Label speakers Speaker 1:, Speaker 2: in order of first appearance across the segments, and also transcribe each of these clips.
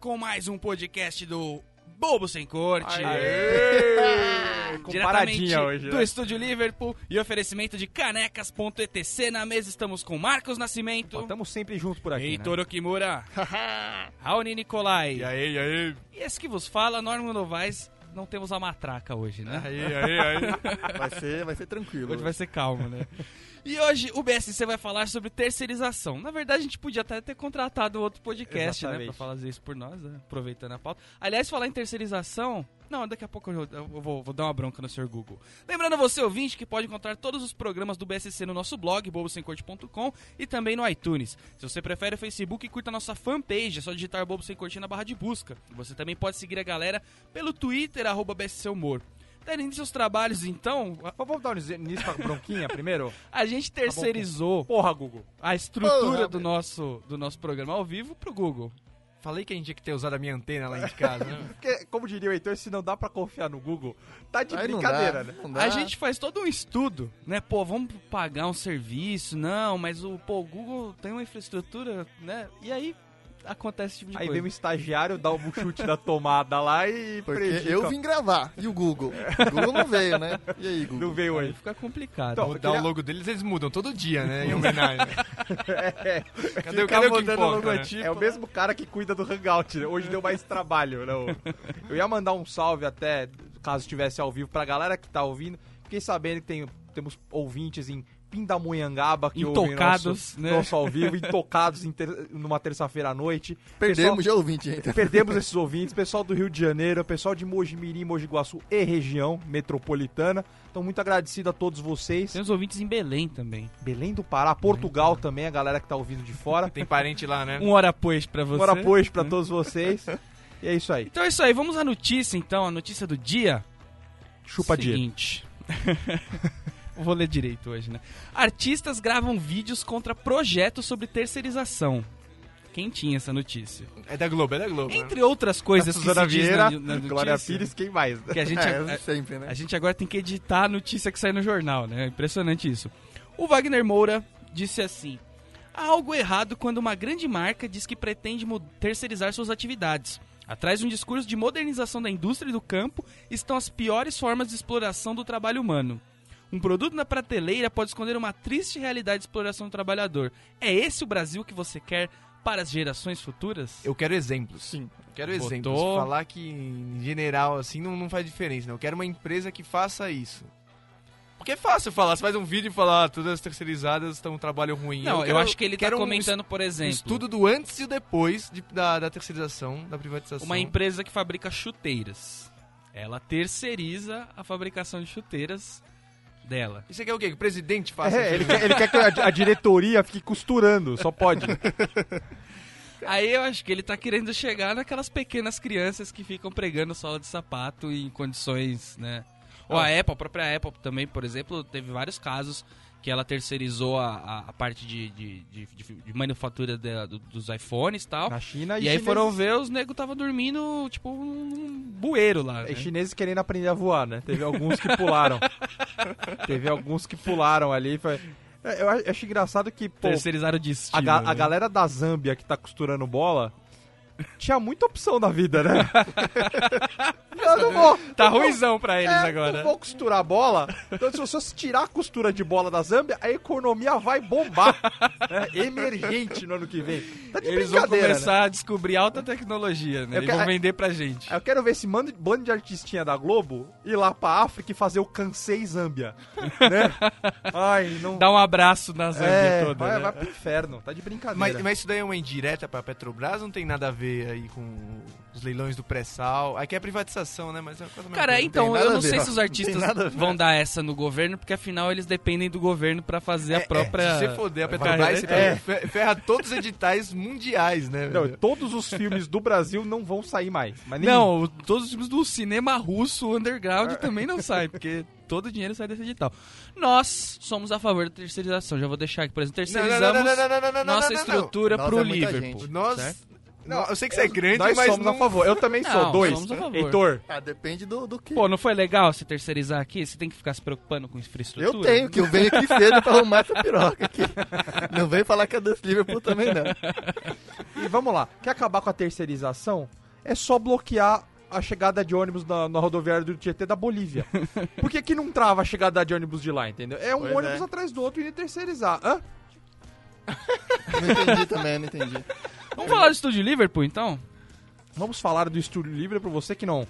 Speaker 1: Com mais um podcast do Bobo Sem Corte. Diretamente
Speaker 2: Comparadinha hoje,
Speaker 1: do
Speaker 2: né?
Speaker 1: Estúdio Liverpool e oferecimento de canecas.etc. Na mesa estamos com Marcos Nascimento,
Speaker 2: Estamos sempre juntos por aqui,
Speaker 1: Heitor
Speaker 2: né?
Speaker 1: Okimura, Raoni Nicolai.
Speaker 3: E aí, e aí?
Speaker 1: E esse que vos fala, Norman Novaes. Não temos a matraca hoje, né?
Speaker 3: Aí, aí, aí.
Speaker 4: Vai ser, vai ser tranquilo.
Speaker 1: Hoje vai ser calmo, né? E hoje o BSC vai falar sobre terceirização. Na verdade, a gente podia até ter contratado outro podcast, né? Pra
Speaker 2: Exatamente.
Speaker 1: fazer isso por nós, né? aproveitando a pauta. Aliás, falar em terceirização. Não, daqui a pouco eu, eu vou, vou dar uma bronca no Sr. Google. Lembrando você, ouvinte, que pode encontrar todos os programas do BSC no nosso blog, bobosemcorte.com e também no iTunes. Se você prefere o Facebook, curta a nossa fanpage, é só digitar Bobo Sem Corte na barra de busca. Você também pode seguir a galera pelo Twitter, arroba BSC Humor. Início aos trabalhos, então,
Speaker 2: Vamos dar um início pra bronquinha primeiro?
Speaker 1: a gente terceirizou
Speaker 2: Porra, Google.
Speaker 1: a estrutura
Speaker 4: Porra,
Speaker 1: do nosso, do nosso programa ao vivo pro Google.
Speaker 3: Falei que a gente tinha que ter usado a minha antena lá de casa, né?
Speaker 2: Porque, como diria o Heitor, se não dá pra confiar no Google, tá de
Speaker 4: Aí não
Speaker 2: brincadeira,
Speaker 4: dá,
Speaker 2: né?
Speaker 4: não dá.
Speaker 1: A gente faz todo um estudo, né? Pô, vamos pagar um serviço, não, mas o, pô, o Google tem uma infraestrutura, né? E aí acontece esse tipo de
Speaker 2: Aí vem
Speaker 1: coisa.
Speaker 2: um estagiário, dá um chute da tomada lá e
Speaker 4: Porque
Speaker 2: prejudica.
Speaker 4: eu vim gravar. E o Google? O Google não veio, né? E aí, Google?
Speaker 2: Não veio
Speaker 1: Aí fica complicado.
Speaker 2: Então,
Speaker 3: Mudar
Speaker 2: queria-
Speaker 3: o logo deles, eles mudam todo dia, né? Em homenagem. Cadê,
Speaker 2: Fica
Speaker 3: cadê o que
Speaker 2: mudando o
Speaker 3: importa, né?
Speaker 2: logotipo. É o mesmo cara que cuida do Hangout, né? Hoje deu mais trabalho, não. Eu ia mandar um salve até, caso estivesse ao vivo, pra galera que tá ouvindo. Fiquei sabendo que tem, temos ouvintes em Pindamonhangaba que ouvem
Speaker 1: Intocados,
Speaker 2: nosso,
Speaker 1: né?
Speaker 2: nosso ao vivo, intocados em ter- numa terça-feira à noite.
Speaker 4: Perdemos já ouvinte, gente.
Speaker 2: Perdemos esses ouvintes, pessoal do Rio de Janeiro, pessoal de Mojimirim, Mogi Guaçu e região metropolitana. Então, muito agradecido a todos vocês.
Speaker 1: Tem os ouvintes em Belém também.
Speaker 2: Belém do Pará, Portugal também, a galera que tá ouvindo de fora.
Speaker 3: Tem parente lá, né?
Speaker 1: Um hora pois pra você.
Speaker 2: Bora apoio pra todos vocês. E é isso aí.
Speaker 1: Então é isso aí, vamos à notícia então, a notícia do dia.
Speaker 2: Chupa dia.
Speaker 1: Seguinte. Vou ler direito hoje, né? Artistas gravam vídeos contra projetos sobre terceirização. Quem tinha essa notícia?
Speaker 3: É da Globo, é da Globo. né?
Speaker 1: Entre outras coisas que se diz
Speaker 2: Vieira,
Speaker 1: na, na notícia,
Speaker 2: Glória Pires, quem mais?
Speaker 1: que a gente,
Speaker 4: É,
Speaker 1: a,
Speaker 4: sempre, né?
Speaker 1: a gente agora tem que editar a notícia que sai no jornal, né? É impressionante isso. O Wagner Moura disse assim: Há algo errado quando uma grande marca diz que pretende terceirizar suas atividades. Atrás de um discurso de modernização da indústria e do campo estão as piores formas de exploração do trabalho humano. Um produto na prateleira pode esconder uma triste realidade de exploração do trabalhador. É esse o Brasil que você quer para as gerações futuras?
Speaker 3: Eu quero exemplos.
Speaker 4: Sim.
Speaker 3: Quero
Speaker 1: Botou.
Speaker 3: exemplos. Falar que, em general, assim, não, não faz diferença. Não. Eu quero uma empresa que faça isso. Porque é fácil falar. Você faz um vídeo e falar, ah, todas as terceirizadas estão um trabalho ruim.
Speaker 1: Não, eu,
Speaker 3: quero-
Speaker 1: acho que ele está
Speaker 3: quero um
Speaker 1: comentando, por
Speaker 3: Um
Speaker 1: exemplo,
Speaker 3: estudo do antes e o depois de- da, da terceirização, da privatização.
Speaker 1: uma empresa que fabrica chuteiras. Ela terceiriza a fabricação de chuteiras dela.
Speaker 3: E você quer o quê? Que o presidente faça
Speaker 2: É, ele, quer, ele quer que a, a diretoria fique costurando, só pode.
Speaker 1: Aí eu acho que ele tá querendo chegar naquelas pequenas crianças que ficam pregando sola de sapato em condições, né? Ou a Apple, a própria Apple também, por exemplo, teve vários casos que ela terceirizou a, a, a parte de, de, de, de- de manufatura da- do- dos iPhones e tal.
Speaker 2: Na China
Speaker 1: E, aí
Speaker 2: chineses-
Speaker 1: foram ver, os nego tava dormindo, tipo, um bueiro lá. né?
Speaker 2: E chineses querendo aprender a voar, né? Teve alguns que pularam. Teve alguns que pularam ali. Foi... É, Eu acho engraçado que, pô,
Speaker 1: Terceirizaram o
Speaker 2: a,
Speaker 1: destino.
Speaker 2: ga-
Speaker 1: né?
Speaker 2: a galera da Zâmbia que tá costurando bola tinha muita opção na vida, né? Eu não vou.
Speaker 1: Tá
Speaker 2: não vou-
Speaker 1: ruizão pra eles
Speaker 2: é,
Speaker 1: agora.
Speaker 2: Não vou costurar bola. Então, se você tirar a costura de bola da Zâmbia, a economia vai bombar. né? Emergente no ano que vem. Tá de
Speaker 1: Eles vão
Speaker 2: né?
Speaker 1: começar a descobrir alta tecnologia, né?
Speaker 2: Eu
Speaker 1: E
Speaker 2: quero-
Speaker 1: vão vender pra gente.
Speaker 2: Eu quero ver esse mando- bando de artistinha da Globo ir lá pra África e fazer o Cansei Zâmbia. né? Ai, não.
Speaker 1: Dá um abraço na Zâmbia
Speaker 2: é,
Speaker 1: toda,
Speaker 2: vai,
Speaker 1: né?
Speaker 2: vai pro inferno. Tá de brincadeira.
Speaker 3: Mas, mas isso daí é uma indireta pra Petrobras? Não tem nada a ver aí com os leilões do pré-sal? Aqui é privatização, né? Mas é uma coisa mais
Speaker 1: Cara, então,
Speaker 4: nada
Speaker 1: eu não
Speaker 4: ver,
Speaker 1: sei
Speaker 4: ó.
Speaker 1: se os
Speaker 4: Não
Speaker 1: artistas
Speaker 4: ver.
Speaker 1: vão dar essa no governo, porque afinal eles dependem do governo pra fazer a própria...
Speaker 3: É, se você foder a Petrobras, você
Speaker 2: é.
Speaker 3: fe- ferra todos os editais mundiais, né?
Speaker 2: Não, todos os filmes do Brasil não vão sair mais.
Speaker 1: Não, o- todos os filmes do cinema russo underground também não saem, porque todo o dinheiro sai desse edital. Nós somos a favor da terceirização. Já vou deixar aqui, por exemplo,
Speaker 3: Não, não,
Speaker 1: terceirizamos
Speaker 3: não, não, não, não, não, não,
Speaker 1: nossa
Speaker 3: não, não.
Speaker 1: estrutura pro
Speaker 4: é muita
Speaker 1: Liverpool.
Speaker 3: Nós? Não, eu sei que você é grande,
Speaker 2: Nós
Speaker 3: mas
Speaker 2: somos
Speaker 3: não...
Speaker 2: a favor. Eu também sou.
Speaker 1: Não,
Speaker 2: Dois.
Speaker 1: somos a favor.
Speaker 2: Heitor.
Speaker 4: Ah, depende do, do que.
Speaker 1: Pô, não foi legal você terceirizar aqui? Você tem que ficar se preocupando com infraestrutura?
Speaker 4: eu tenho, que eu venho aqui cedo pra arrumar essa piroca aqui. Não vem falar que é desse Liverpool também, não.
Speaker 2: E vamos lá. Quer acabar com a terceirização? É só bloquear a chegada de ônibus na, na rodoviária do Tietê da Bolívia. Por que, que não trava a chegada de ônibus de lá, entendeu? É um
Speaker 4: Pois
Speaker 2: ônibus
Speaker 4: é.
Speaker 2: atrás do outro e terceirizar. Hã?
Speaker 4: Não entendi também, não entendi.
Speaker 1: Vamos falar do estúdio Liverpool, então?
Speaker 2: Vamos falar do Estúdio Livre para você que não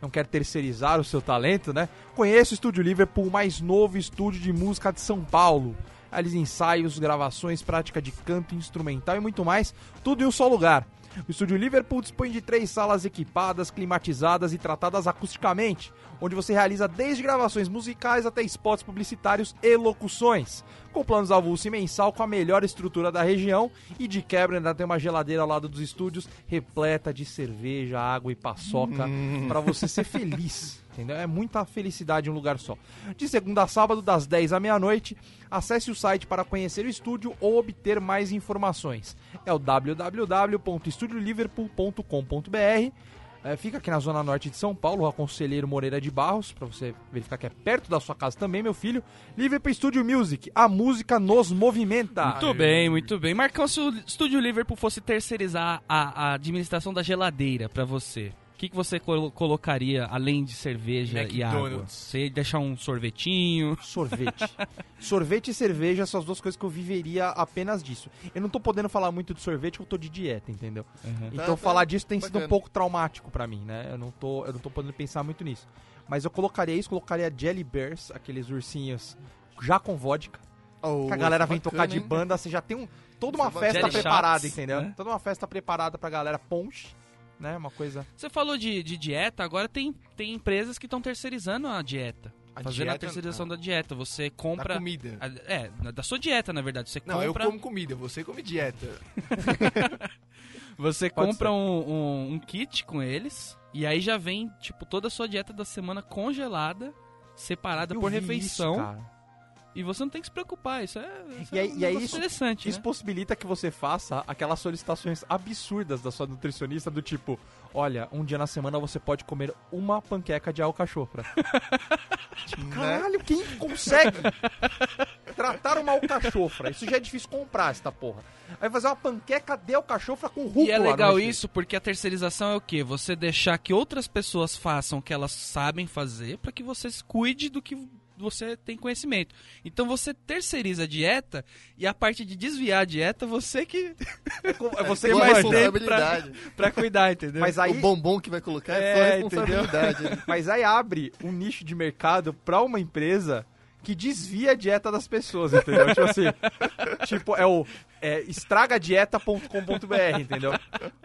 Speaker 2: não quer terceirizar o seu talento, né? Conheça o Estúdio Liverpool, o mais novo estúdio de música de São Paulo. Eles ensaios, gravações, prática de canto instrumental e muito mais, tudo em um só lugar. O Estúdio Liverpool dispõe de três salas equipadas, climatizadas e tratadas acusticamente, onde você realiza desde gravações musicais até spots publicitários e locuções. Com planos avulso e mensal com a melhor estrutura da região e de quebra ainda tem uma geladeira ao lado dos estúdios repleta de cerveja, água e paçoca pra você ser feliz. Entendeu? É muita felicidade em um lugar só. De segunda a sábado, das 10 à meia-noite, acesse o site para conhecer o estúdio ou obter mais informações. É o www.estudioliverpool.com.br. É, fica aqui na zona norte de São Paulo, a Conselheiro Moreira de Barros, para você verificar que é perto da sua casa também, meu filho. Liverpool Studio Music, a música nos movimenta.
Speaker 1: Muito bem, muito bem. Marcão, se o estúdio Liverpool fosse terceirizar a, a administração da geladeira pra você, o que, que você colo- colocaria além de cerveja e água?
Speaker 3: McDonald's.
Speaker 1: Você deixar um sorvetinho?
Speaker 2: Sorvete. Sorvete e cerveja são as duas coisas que eu viveria apenas disso. Eu não tô podendo falar muito de sorvete, porque eu tô de dieta, entendeu? Então
Speaker 4: Tá, tá.
Speaker 2: falar disso tem sido um
Speaker 4: Bacana.
Speaker 2: pouco traumático pra mim, né? Eu não tô, eu não tô podendo pensar muito nisso. Mas eu colocaria isso, colocaria Jelly Bears, aqueles ursinhos já com vodka.
Speaker 4: Oh,
Speaker 2: que a galera vem
Speaker 4: bacana,
Speaker 2: tocar de
Speaker 4: hein?
Speaker 2: banda, você já tem um, toda uma festa
Speaker 1: Jelly
Speaker 2: preparada,
Speaker 1: shots,
Speaker 2: entendeu?
Speaker 1: né?
Speaker 2: Toda uma festa preparada pra galera ponche, né? Uma coisa...
Speaker 1: Você falou de, de dieta, agora tem, tem empresas que estão terceirizando a dieta.
Speaker 3: A
Speaker 1: fazendo a
Speaker 3: dieta,
Speaker 1: terceirização
Speaker 3: não.
Speaker 1: da dieta. Você
Speaker 3: Da
Speaker 1: compra.
Speaker 3: comida.
Speaker 1: a- é, da sua dieta, na verdade. Você
Speaker 3: Não, eu
Speaker 1: compra.
Speaker 3: como comida, você come dieta.
Speaker 1: Você
Speaker 2: Pode
Speaker 1: compra um, um- um kit com eles. E aí já vem, tipo, toda a sua dieta da semana congelada, separada
Speaker 2: Eu
Speaker 1: por
Speaker 2: vi
Speaker 1: refeição.
Speaker 2: Isso, cara.
Speaker 1: E você não tem que se preocupar. Isso é, isso
Speaker 2: E
Speaker 1: é
Speaker 2: aí-
Speaker 1: um
Speaker 2: e aí isso-
Speaker 1: interessante.
Speaker 2: Isso
Speaker 1: né?
Speaker 2: possibilita que você faça aquelas solicitações absurdas da sua nutricionista do tipo, olha, um dia na semana você pode comer uma panqueca de alcachofra. tipo,
Speaker 4: Né?
Speaker 2: caralho, quem consegue tratar uma alcachofra? Isso já é difícil comprar, esta porra. Aí fazer uma panqueca de alcachofra com rúcula.
Speaker 1: E é legal isso porque a terceirização é o quê? Você deixar que outras pessoas façam o que elas sabem fazer para que você se cuide do que você tem conhecimento. Então você terceiriza a dieta e a parte de desviar a dieta, você que
Speaker 2: É é você
Speaker 1: Tem mais
Speaker 2: vai-
Speaker 1: tempo
Speaker 4: responsabilidade.
Speaker 1: pra cuidar, entendeu?
Speaker 2: Mas aí,
Speaker 4: O bombom que vai colocar é,
Speaker 1: É,
Speaker 4: sua responsabilidade. né?
Speaker 2: mas aí abre um nicho de mercado pra uma empresa que desvia a dieta das pessoas, entendeu? tipo assim, tipo, é o é, estragadieta.com.br, entendeu?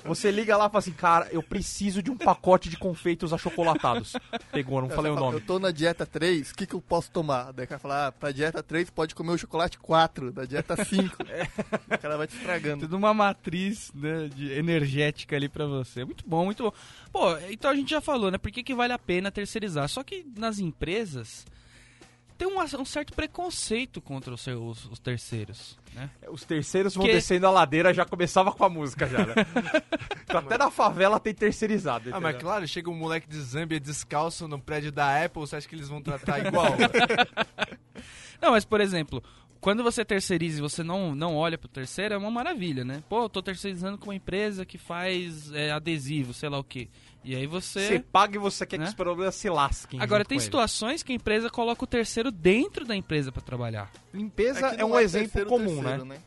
Speaker 2: Você liga lá e fala assim, cara, eu preciso de um pacote de confeitos achocolatados. Pegou, não falei o nome.
Speaker 4: Eu tô na dieta 3, o que, que eu posso tomar? Daí o cara fala, ah, pra dieta 3 pode comer o chocolate 4, da dieta 5. o cara vai te estragando.
Speaker 1: Tudo uma matriz né, de energética ali pra você. Muito bom, muito bom. Pô, então a gente já falou, né? Por que, que vale a pena terceirizar? Só que nas empresas tem um, um certo preconceito contra os, seu- os- os terceiros, né?
Speaker 2: Os terceiros vão
Speaker 1: Que-
Speaker 2: descendo a ladeira, já começava com a música já, né? Então, Até na favela tem terceirizado,
Speaker 3: Ah,
Speaker 2: entendeu?
Speaker 3: mas claro, chega um moleque de Zâmbia descalço no prédio da Apple, você acha que eles vão tratar igual?
Speaker 1: Não, mas por exemplo, quando você terceiriza e você não, não olha pro terceiro, é uma maravilha, né? Pô, eu tô terceirizando com uma empresa que faz é, adesivo, sei lá o quê. E aí
Speaker 2: Você
Speaker 1: você.
Speaker 2: paga e você quer
Speaker 1: Né?
Speaker 2: que os problemas se lasquem.
Speaker 1: Agora, tem
Speaker 2: com ele.
Speaker 1: situações que a empresa coloca o terceiro dentro da empresa pra trabalhar.
Speaker 2: Limpeza é,
Speaker 4: não
Speaker 2: um exemplo
Speaker 4: terceiro,
Speaker 2: comum,
Speaker 4: terceiro,
Speaker 2: né?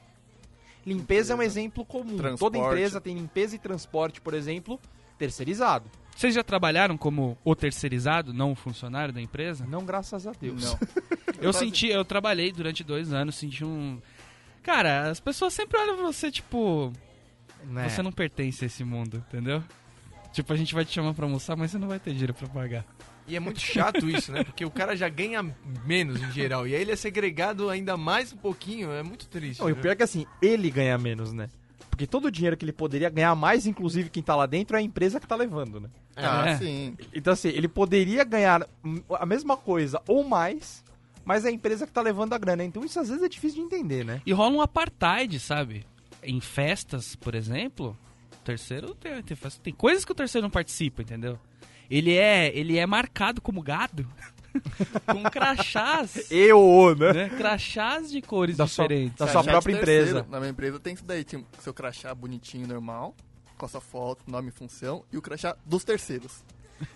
Speaker 2: Limpeza é um exemplo comum.
Speaker 4: Transporte.
Speaker 2: Toda empresa tem limpeza e transporte, por exemplo, terceirizado.
Speaker 1: Vocês já trabalharam como o terceirizado, não o funcionário da empresa?
Speaker 2: Não, graças a Deus.
Speaker 4: Não.
Speaker 1: Eu senti, eu trabalhei durante dois anos, senti um. Cara, as pessoas sempre olham pra você, tipo,
Speaker 2: Né?
Speaker 1: você não pertence a esse mundo, entendeu? Tipo, a gente vai te chamar pra almoçar, mas você não vai ter dinheiro pra pagar.
Speaker 3: E é muito chato isso, né? Porque o cara já ganha menos em geral. E aí ele é segregado ainda mais um pouquinho. É muito triste.
Speaker 2: Não, e o
Speaker 3: né?
Speaker 2: pior é que assim, ele ganha menos, né? Porque todo o dinheiro que ele poderia ganhar mais, inclusive quem tá lá dentro, é a empresa que tá levando, né?
Speaker 4: Ah,
Speaker 1: É.
Speaker 4: sim.
Speaker 2: Então assim, ele poderia ganhar a mesma coisa ou mais, mas é a empresa que tá levando a grana. Então isso às vezes é difícil de entender, né?
Speaker 1: E rola um apartheid, sabe? Em festas, por exemplo, O terceiro tem, tem, tem coisas que o terceiro não participa, entendeu? Ele é, ele é marcado como gado. com crachás.
Speaker 2: Eu, né?
Speaker 1: né? Crachás de cores
Speaker 2: Da sua-
Speaker 1: diferentes.
Speaker 2: da
Speaker 4: Crachá
Speaker 2: sua própria empresa.
Speaker 4: Na minha empresa tem isso daí. Tinha seu crachá bonitinho, normal, com a sua foto, nome e função, e o crachá dos terceiros.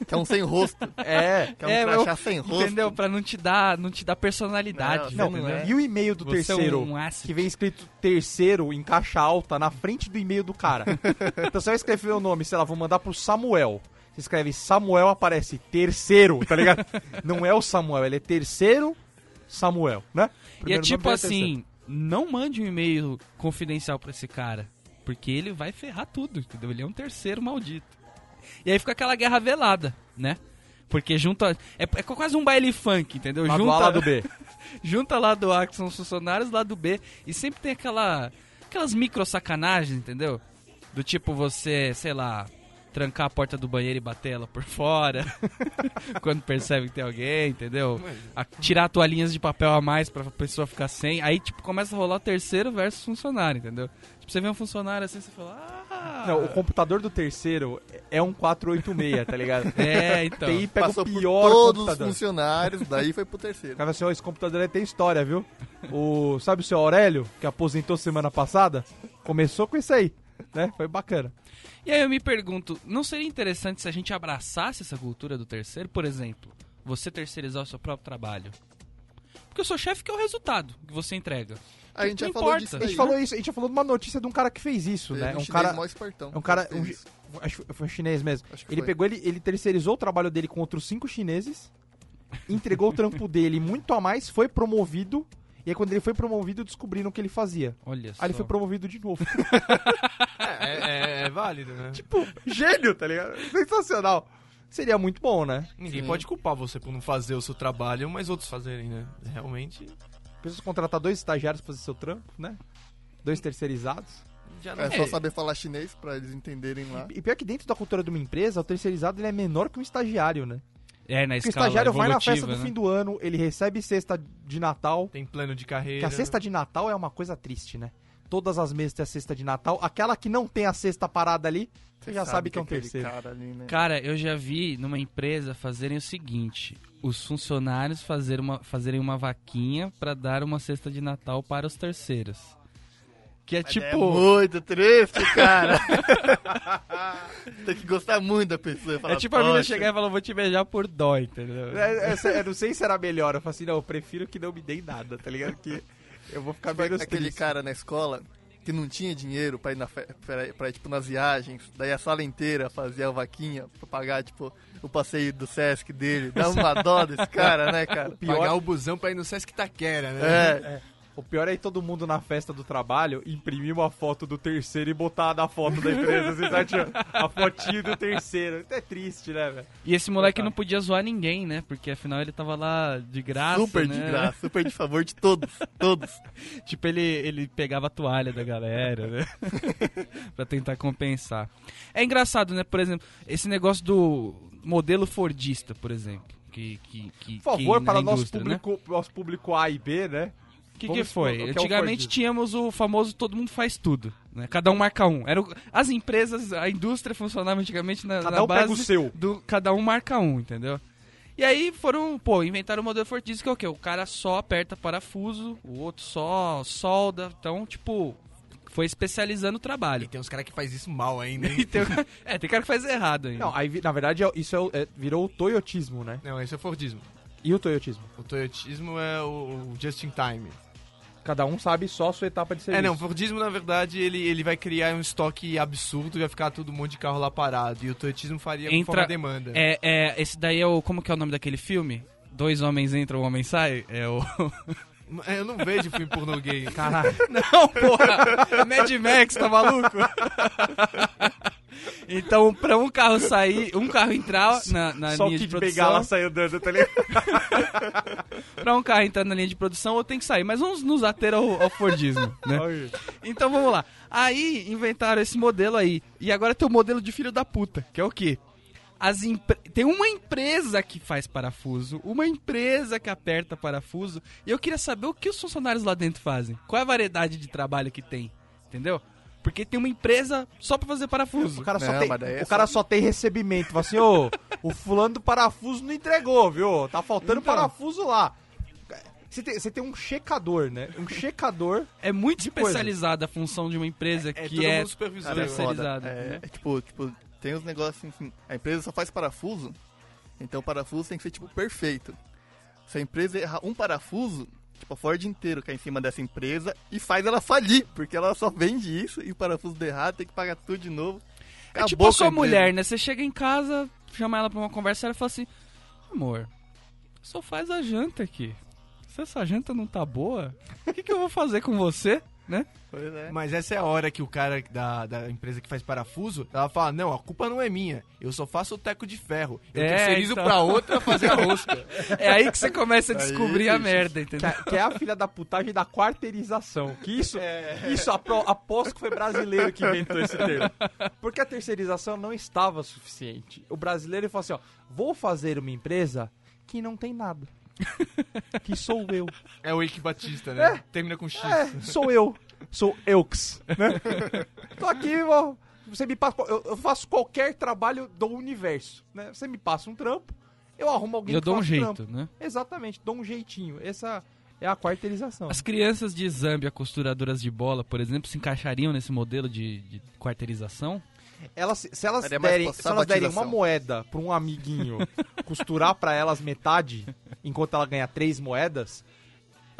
Speaker 4: Que é um sem rosto.
Speaker 2: É.
Speaker 4: Que é um
Speaker 1: É,
Speaker 4: crachá sem rosto.
Speaker 1: Entendeu? Pra não te dar, não te dar personalidade.
Speaker 4: Não,
Speaker 2: Não,
Speaker 1: entendeu?
Speaker 4: é.
Speaker 2: e o e-mail do
Speaker 1: Você é
Speaker 2: terceiro,
Speaker 1: um asset.
Speaker 2: que vem escrito terceiro em caixa alta na frente do e-mail do cara. então você vai escrever o nome, sei lá, vou mandar pro Samuel. Você escreve Samuel, aparece terceiro, tá ligado? Não é o Samuel, ele é terceiro Samuel, né?
Speaker 1: E é
Speaker 2: Primeiro
Speaker 1: tipo
Speaker 2: é
Speaker 1: assim, não mande um e-mail confidencial pra esse cara. Porque ele vai ferrar tudo, entendeu? Ele é um terceiro maldito. E aí fica aquela guerra velada, né? Porque junta. É, é quase um baile funk, entendeu?
Speaker 2: Lado
Speaker 1: junta,
Speaker 2: A, lado B.
Speaker 1: junta lá do A que são os funcionários, lá do B. E sempre tem aquela. Aquelas micro sacanagens, entendeu? Do tipo você, sei lá, trancar a porta do banheiro e bater ela por fora. quando percebe que tem alguém, entendeu? A- tirar toalhinhas de papel a mais pra pessoa ficar sem. Aí, tipo, começa a rolar terceiro versus funcionário, entendeu? Tipo, você vê um funcionário assim, você fala, ah...
Speaker 2: Não, o computador do terceiro é um 486, tá ligado?
Speaker 1: É, então.
Speaker 2: TI pega
Speaker 4: Passou
Speaker 2: o
Speaker 4: por
Speaker 2: pior
Speaker 4: todos os
Speaker 2: computador.
Speaker 4: funcionários, daí foi pro terceiro.
Speaker 2: cara assim, ó, esse computador aí tem história, viu? O, sabe o seu Aurélio, que aposentou semana passada? Começou com isso aí, né? Foi bacana.
Speaker 1: E aí eu me pergunto, não seria interessante se a gente abraçasse essa cultura do terceiro? Por exemplo, você terceirizar o seu próprio trabalho. Porque o seu chefe quer o resultado que você entrega.
Speaker 4: A gente já falou disso
Speaker 2: A gente falou isso, a gente já falou de uma notícia de um cara que fez isso,
Speaker 4: Teve
Speaker 2: né?
Speaker 4: um
Speaker 2: Um cara,
Speaker 4: mó espertão.
Speaker 2: é um cara, um, acho que foi chinês mesmo.
Speaker 4: Acho que
Speaker 2: Ele
Speaker 4: foi.
Speaker 2: pegou, ele, ele terceirizou o trabalho dele com outros cinco chineses, entregou o trampo dele muito a mais, foi promovido, e aí quando ele foi promovido, descobriram o que ele fazia.
Speaker 1: Olha só.
Speaker 2: Aí ele foi promovido de novo.
Speaker 3: É, é- é válido, né?
Speaker 2: tipo, gênio, tá ligado? Sensacional. Seria muito bom, né?
Speaker 3: Ninguém
Speaker 4: Sim.
Speaker 3: pode culpar você por não fazer o seu trabalho, mas outros fazerem, né? Realmente,
Speaker 2: Precisa contratar dois estagiários pra fazer seu trampo, né? Dois terceirizados.
Speaker 3: já não
Speaker 4: É só
Speaker 1: É.
Speaker 4: saber falar chinês pra eles entenderem lá.
Speaker 2: E pior que dentro da cultura de uma empresa, o terceirizado ele é menor que um estagiário, né?
Speaker 1: É, na
Speaker 2: Porque o
Speaker 1: escala
Speaker 2: estagiário vai na festa do
Speaker 1: né?
Speaker 2: fim do ano, ele recebe cesta de Natal.
Speaker 3: tem plano de carreira.
Speaker 2: Que a cesta de Natal é uma coisa triste, né? Todas as mesas têm a cesta de Natal. Aquela que não tem a cesta parada ali, você já sabe, que é um terceiro.
Speaker 4: Cara ali, né?
Speaker 1: Cara, eu já vi numa empresa fazerem o seguinte: os funcionários fazer uma, fazerem uma vaquinha pra dar uma cesta de Natal para os terceiros. Que é
Speaker 4: Mas
Speaker 1: tipo.
Speaker 4: É muito triste, cara. Tem que gostar muito da pessoa. falar,
Speaker 1: É tipo a menina
Speaker 4: "Poxa,
Speaker 1: chegar e falar, vou te beijar por dó, entendeu?
Speaker 2: É, é, eu não sei se era melhor. Eu falei assim, não, eu prefiro que não me deem nada, tá ligado? Que eu vou ficar menos
Speaker 4: aquele
Speaker 2: triste.
Speaker 4: cara na escola que não tinha dinheiro pra ir, na fe... pra, ir- pra ir, tipo, nas viagens, daí a sala inteira fazia a vaquinha pra pagar, tipo, o passeio do Sesc dele. Dá uma dó desse cara, né, cara?
Speaker 3: Pagar o busão pra ir no Sesc Taquera, né?
Speaker 4: É,
Speaker 2: O pior é ir todo mundo na festa do trabalho imprimir uma foto do terceiro e botar na foto da empresa. Assim, sabe? Tipo, a fotinho do terceiro. É triste, né, velho?
Speaker 1: E esse moleque não podia zoar ninguém, né? Porque afinal ele tava lá de graça.
Speaker 4: super
Speaker 1: né?
Speaker 4: de graça, super de favor de todos, todos.
Speaker 1: Tipo, ele, ele pegava a toalha da galera, né? pra tentar compensar. É engraçado, né? Por exemplo, esse negócio do modelo Fordista, por exemplo. Que, que, que,
Speaker 2: Por favor,
Speaker 1: que
Speaker 2: para nosso
Speaker 1: né?
Speaker 2: público, nosso público A e B, né?
Speaker 1: O que, que foi?
Speaker 2: que é o
Speaker 1: Antigamente
Speaker 2: Fordista?
Speaker 1: tínhamos o famoso todo mundo faz tudo. Né? Cada um marca um. Era o- as empresas, a indústria funcionava antigamente na,
Speaker 2: Cada
Speaker 1: na
Speaker 2: um pega
Speaker 1: base
Speaker 2: o seu.
Speaker 1: do cada um marca um, entendeu? E aí foram, pô, inventaram o modelo Fordista que é o quê? O cara só aperta parafuso, o outro só solda. Então, tipo, foi especializando o
Speaker 3: E
Speaker 1: trabalho.
Speaker 3: tem uns caras que faz isso mal ainda, hein?
Speaker 1: E tem, é, tem cara que faz errado ainda.
Speaker 2: Não, aí, na verdade, é- isso é é- virou o toyotismo, né?
Speaker 3: Não, esse é o Fordismo.
Speaker 2: E o toyotismo?
Speaker 3: O Toyotismo é o, o just in time.
Speaker 2: Cada um sabe só a sua etapa de serviço.
Speaker 3: É, não, o Fordismo, na verdade, ele, ele vai criar um estoque absurdo e vai ficar todo um monte de carro lá parado. E o Toyotismo faria
Speaker 1: Entra-
Speaker 3: conforme a demanda.
Speaker 1: É, é, esse daí é o. Como que é o nome daquele filme? Dois homens entram, um homem sai? É o.
Speaker 3: É, Eu não vejo filme pornô gay.
Speaker 2: Caralho.
Speaker 1: Não, porra! Mad Max, tá maluco? Então, pra um carro sair, um carro entrar na, na
Speaker 2: só o
Speaker 1: linha de produção,
Speaker 2: Bengala sai andando, tá ligado?
Speaker 1: pra um carro entrar na linha de produção, eu tenho que sair. Mas vamos nos ater ao, ao Fordismo, né? Então vamos lá. Aí inventaram esse modelo aí. E agora tem o modelo de filho da puta, que é o quê? As empre- Tem uma empresa que faz parafuso, uma empresa que aperta parafuso, e eu queria saber o que os funcionários lá dentro fazem. Qual é a variedade de trabalho que tem, entendeu? Porque tem uma empresa só pra fazer parafuso.
Speaker 2: O cara, só,
Speaker 4: Não,
Speaker 2: tem,
Speaker 4: mas daí é
Speaker 2: o cara só tem recebimento. Fala assim, ô, o fulano do parafuso não entregou, viu? Tá faltando
Speaker 1: Então.
Speaker 2: parafuso lá. Você tem, você tem um checador, né? Um checador.
Speaker 1: É muito especializada a função de uma empresa
Speaker 3: É
Speaker 1: que
Speaker 3: todo
Speaker 1: é
Speaker 3: mundo supervisor.
Speaker 4: Cara, é
Speaker 3: né?
Speaker 4: foda.
Speaker 1: terceirizada.
Speaker 4: É, é tipo, tipo, tem uns negócios assim, a empresa só faz parafuso, então o parafuso tem que ser, tipo, perfeito. Se a empresa errar um parafuso, tipo, a Ford inteiro cai em cima dessa empresa e faz ela falir, porque ela só vende isso e o parafuso der errado, tem que pagar tudo de novo.
Speaker 1: É
Speaker 4: Acabou
Speaker 1: tipo a sua mulher, né? Você chega em casa, chama ela pra uma conversa e fala assim: Amor, só faz a janta aqui. Se essa janta não tá boa, o que, que eu vou fazer com você? Né?
Speaker 4: Pois é.
Speaker 3: Mas essa é a hora que o cara da, da empresa que faz parafuso, ela fala, não, a culpa não é minha, eu só faço o teco de ferro. Eu
Speaker 1: É,
Speaker 3: terceirizo
Speaker 1: então.
Speaker 3: pra outra fazer a rosca.
Speaker 1: É aí que você começa a
Speaker 4: Aí,
Speaker 1: descobrir a
Speaker 4: bicho.
Speaker 1: merda,
Speaker 2: Que
Speaker 1: entendeu?
Speaker 2: é, que é a filha da putagem da quarteirização. Que isso, isso apro- aposto que foi brasileiro que inventou esse termo. Porque a terceirização não estava suficiente. O brasileiro falou assim, ó, vou fazer uma empresa que não tem nada. Que sou eu.
Speaker 3: É o Ike Batista, né? Termina com X.
Speaker 2: É, sou eu. SouEux, né? Tô aqui, ó, você me passa, eu, faço qualquer trabalho do universo, né? Você me passa um trampo, eu arrumo alguém
Speaker 1: Eu
Speaker 2: que
Speaker 1: dou um jeito,
Speaker 2: trampo.
Speaker 1: né?
Speaker 2: Exatamente, dou um jeitinho. Essa é a quarteirização.
Speaker 1: As crianças de Zâmbia, costuradoras de bola, por exemplo, se encaixariam nesse modelo de, de quarteirização?
Speaker 2: Elas, se elas
Speaker 4: Daria mais
Speaker 2: derem,
Speaker 4: pra
Speaker 2: se elas derem uma
Speaker 4: sabatização.
Speaker 2: moeda pra um amiguinho costurar pra elas metade, enquanto ela ganha três moedas,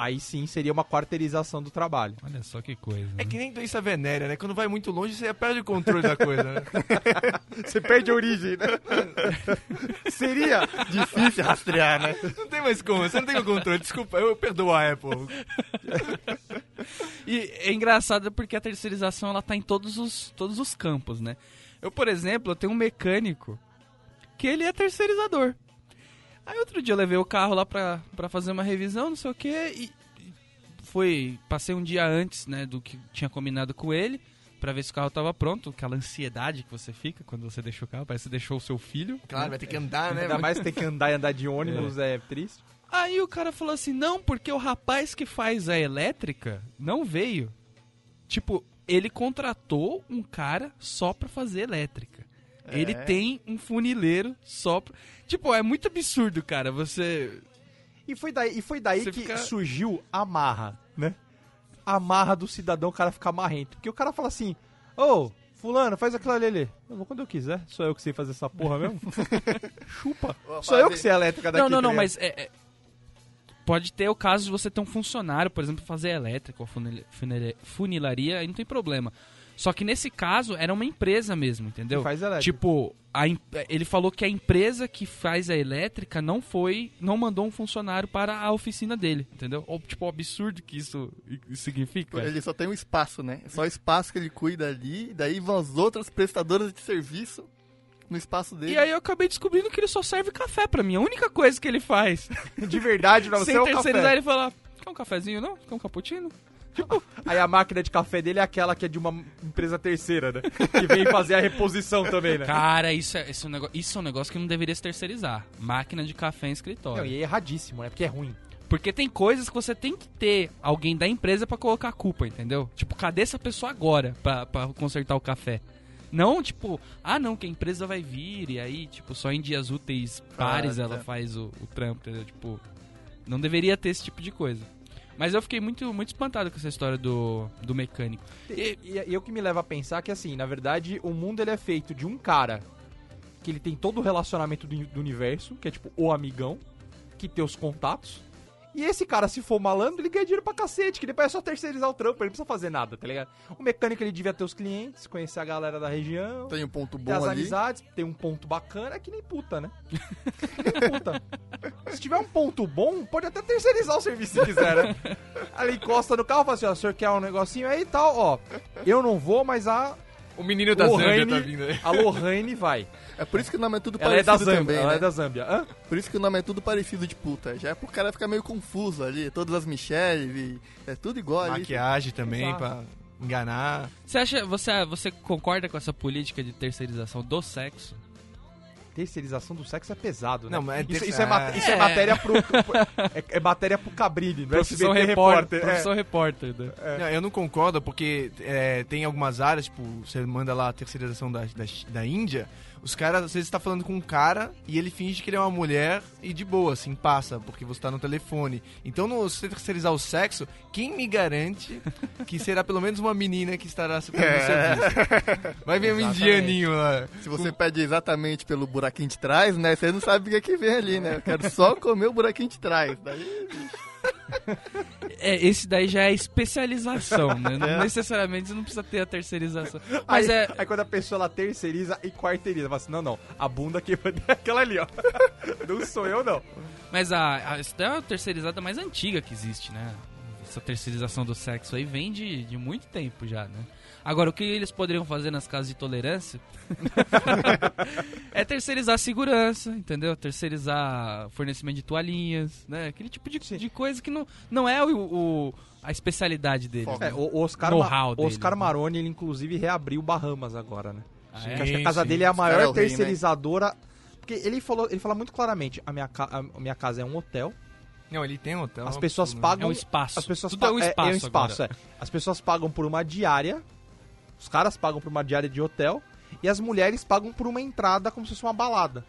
Speaker 2: aí sim seria uma quarteirização do trabalho.
Speaker 1: Olha só que coisa.
Speaker 3: É
Speaker 1: né?
Speaker 3: que nem doença venérea, né? Quando vai muito longe, você perde o controle da coisa, né?
Speaker 2: Você perde a origem, né? seria
Speaker 4: Difícil rastrear, né?
Speaker 3: Não tem mais como, você não tem o controle. Desculpa, eu perdoo a Apple.
Speaker 1: E é engraçado porque a terceirização ela tá em todos os, todos os campos, né? Eu, por exemplo, eu tenho um mecânico que ele é terceirizador. Aí outro dia eu levei o carro lá pra, pra fazer uma revisão, não sei o que, foi. Passei um dia antes, né, do que tinha combinado com ele, pra ver se o carro tava pronto, aquela ansiedade que você fica quando você deixa o carro, parece que você deixou o seu filho.
Speaker 3: Claro, vai ter que andar, né?
Speaker 2: Ainda mais ter que andar e andar de ônibus é, triste.
Speaker 1: Aí o cara falou assim: não, porque o rapaz que faz a elétrica não veio. Tipo, ele contratou um cara só pra fazer elétrica. Ele tem um funileiro só pra. Tipo, é muito absurdo, cara. Você.
Speaker 2: E foi daí, e foi daí
Speaker 1: Você
Speaker 2: que
Speaker 1: fica-
Speaker 2: surgiu a marra, né? A marra do cidadão, o cara ficar marrento. Porque o cara fala assim, ô, fulano, faz aquilo ali, ali. Eu vou quando eu quiser. Sou eu que sei fazer essa porra mesmo? Chupa.
Speaker 4: Vou
Speaker 2: Sou eu
Speaker 4: fazer.
Speaker 2: que sei a elétrica daqui.
Speaker 1: não, não,
Speaker 2: tá
Speaker 1: não,
Speaker 2: ligado?
Speaker 1: mas é, é- Pode ter o caso de você ter um funcionário, por exemplo, fazer elétrica ou funil- funil- funilaria, aí não tem problema. Só que nesse caso era uma empresa mesmo, entendeu?
Speaker 2: Que faz elétrica.
Speaker 1: Tipo, a ele falou que a empresa que faz a elétrica não foi, não mandou um funcionário para a oficina dele, entendeu? Ou, tipo, o absurdo que isso significa.
Speaker 4: Ele só tem um espaço, né? É só o espaço que ele cuida ali, e daí vão as outras prestadoras de serviço no espaço dele.
Speaker 1: E aí eu acabei descobrindo que ele só serve café pra mim. A única coisa que ele faz.
Speaker 2: De verdade, pra você
Speaker 1: sem
Speaker 2: é o
Speaker 1: terceirizar,
Speaker 2: café.
Speaker 1: ele fala: quer um cafezinho, não? Quer um cappuccino?
Speaker 2: Aí a máquina de café dele é aquela que é de uma empresa terceira, né? Que vem fazer a reposição também, né?
Speaker 1: Cara, isso é, isso, é um negócio, isso é um negócio que não deveria se terceirizar. Máquina de café em escritório.
Speaker 2: Não, e é erradíssimo, né? Porque é ruim.
Speaker 1: Porque tem coisas que você tem que ter alguém da empresa pra colocar a culpa, entendeu? Tipo, cadê essa pessoa agora pra, pra consertar o café? Não, tipo, ah não, que a empresa vai vir e aí, tipo, só em dias úteis pares
Speaker 4: Ah,
Speaker 1: ela
Speaker 4: tá.
Speaker 1: faz o, o trampo, entendeu? Tipo, não deveria ter esse tipo de coisa. Mas eu fiquei muito, muito espantado com essa história do, do mecânico.
Speaker 2: E, e, e é o que me leva a pensar que, assim, na verdade, o mundo ele é feito de um cara que ele tem todo o relacionamento do, do universo, que é tipo o amigão, que tem os contatos. E esse cara, se for malandro, ele ganha dinheiro pra cacete, que depois é só terceirizar o trampo, ele não precisa fazer nada, tá ligado? O mecânico ele devia ter os clientes, conhecer a galera da região,
Speaker 4: Tem um ponto bom
Speaker 2: as
Speaker 4: ali.
Speaker 2: amizades, tem um ponto bacana, é que nem puta, né? Que nem puta. Se tiver um ponto bom, pode até terceirizar o serviço se quiser, né? Aí ele encosta no carro e fala assim, ó, o senhor quer um negocinho aí e tal, ó. Eu não vou, mas a,
Speaker 3: O menino da Zâmbia
Speaker 2: Lohane,
Speaker 3: tá vindo aí.
Speaker 2: a Lohane vai.
Speaker 4: É por isso que o nome é tudo
Speaker 2: Ela é
Speaker 4: parecido
Speaker 2: da Zâmbia,
Speaker 4: também,
Speaker 2: ela
Speaker 4: né?
Speaker 2: é da Zâmbia. Hã?
Speaker 4: Por isso que o nome é tudo parecido de puta. Já é pro cara ficar meio confuso ali. Todas as Michelle, e é tudo igual ali.
Speaker 3: Maquiagem também
Speaker 2: Exato.
Speaker 3: pra enganar.
Speaker 1: Você acha, você, você concorda com essa política de terceirização do sexo?
Speaker 2: Terceirização do sexo é pesado, né?
Speaker 3: Não, mas é
Speaker 2: isso, isso é,
Speaker 3: ah.
Speaker 2: isso é
Speaker 1: É.
Speaker 2: matéria pro. é, é matéria pro Cabrini, não é
Speaker 1: Profissão
Speaker 2: SBT
Speaker 1: repórter.
Speaker 2: é.
Speaker 1: Profissão repórter. né?
Speaker 3: Não, eu não concordo, porque é, tem algumas áreas, tipo, você manda lá a terceirização da, da, da Índia, os caras, às vezes, tá falando com um cara e ele finge que ele é uma mulher e de boa, assim, passa, porque você tá no telefone. Então, no, se você terceirizar o sexo, quem me garante que será pelo menos uma menina que estará suprindo o serviço? Vai ver um indianinho lá.
Speaker 4: Se você pede exatamente pelo buraquinho de trás, né? Você não sabe o que é que vem ali, né? Eu quero só comer o buraquinho de trás. Daí,
Speaker 1: É, esse daí já é especialização, né? Não necessariamente você não precisa ter a terceirização. Mas
Speaker 2: aí,
Speaker 1: é.
Speaker 2: aí quando a pessoa ela terceiriza e quarteiriza, fala assim, não, não, a bunda que ter aquela ali, ó. não sou eu, não.
Speaker 1: Mas a, a, isso daí é a terceirizada mais antiga que existe, né? Essa terceirização do sexo aí vem de, de muito tempo já, né? Agora, o que eles poderiam fazer nas casas de tolerância é terceirizar a segurança, entendeu? Terceirizar fornecimento de toalhinhas, né? Aquele tipo de, de coisa que não, não é o, o- a especialidade deles.
Speaker 4: Foco.
Speaker 1: né?
Speaker 2: É, o Oscar, Ma
Speaker 1: dele,
Speaker 2: Oscar
Speaker 1: né?
Speaker 2: Maroni, ele inclusive reabriu Bahamas agora, né?
Speaker 1: Ah,
Speaker 2: Acho
Speaker 1: é?
Speaker 2: que a
Speaker 3: Sim,
Speaker 2: casa
Speaker 3: sim.
Speaker 2: dele é a maior
Speaker 4: é o rei, né?
Speaker 2: terceirizadora. Porque ele falou, ele fala muito claramente, a minha, a minha casa é um hotel,
Speaker 3: Não, ele tem hotel.
Speaker 2: as pessoas
Speaker 3: absurdo, né?
Speaker 2: pagam
Speaker 1: É um espaço.
Speaker 2: As pessoas
Speaker 1: Tudo é um
Speaker 2: pa-
Speaker 1: espaço,
Speaker 2: é, um espaço
Speaker 1: agora.
Speaker 2: é. As pessoas pagam por uma diária, os caras pagam por uma diária de hotel, e as mulheres pagam por uma entrada como se fosse uma balada.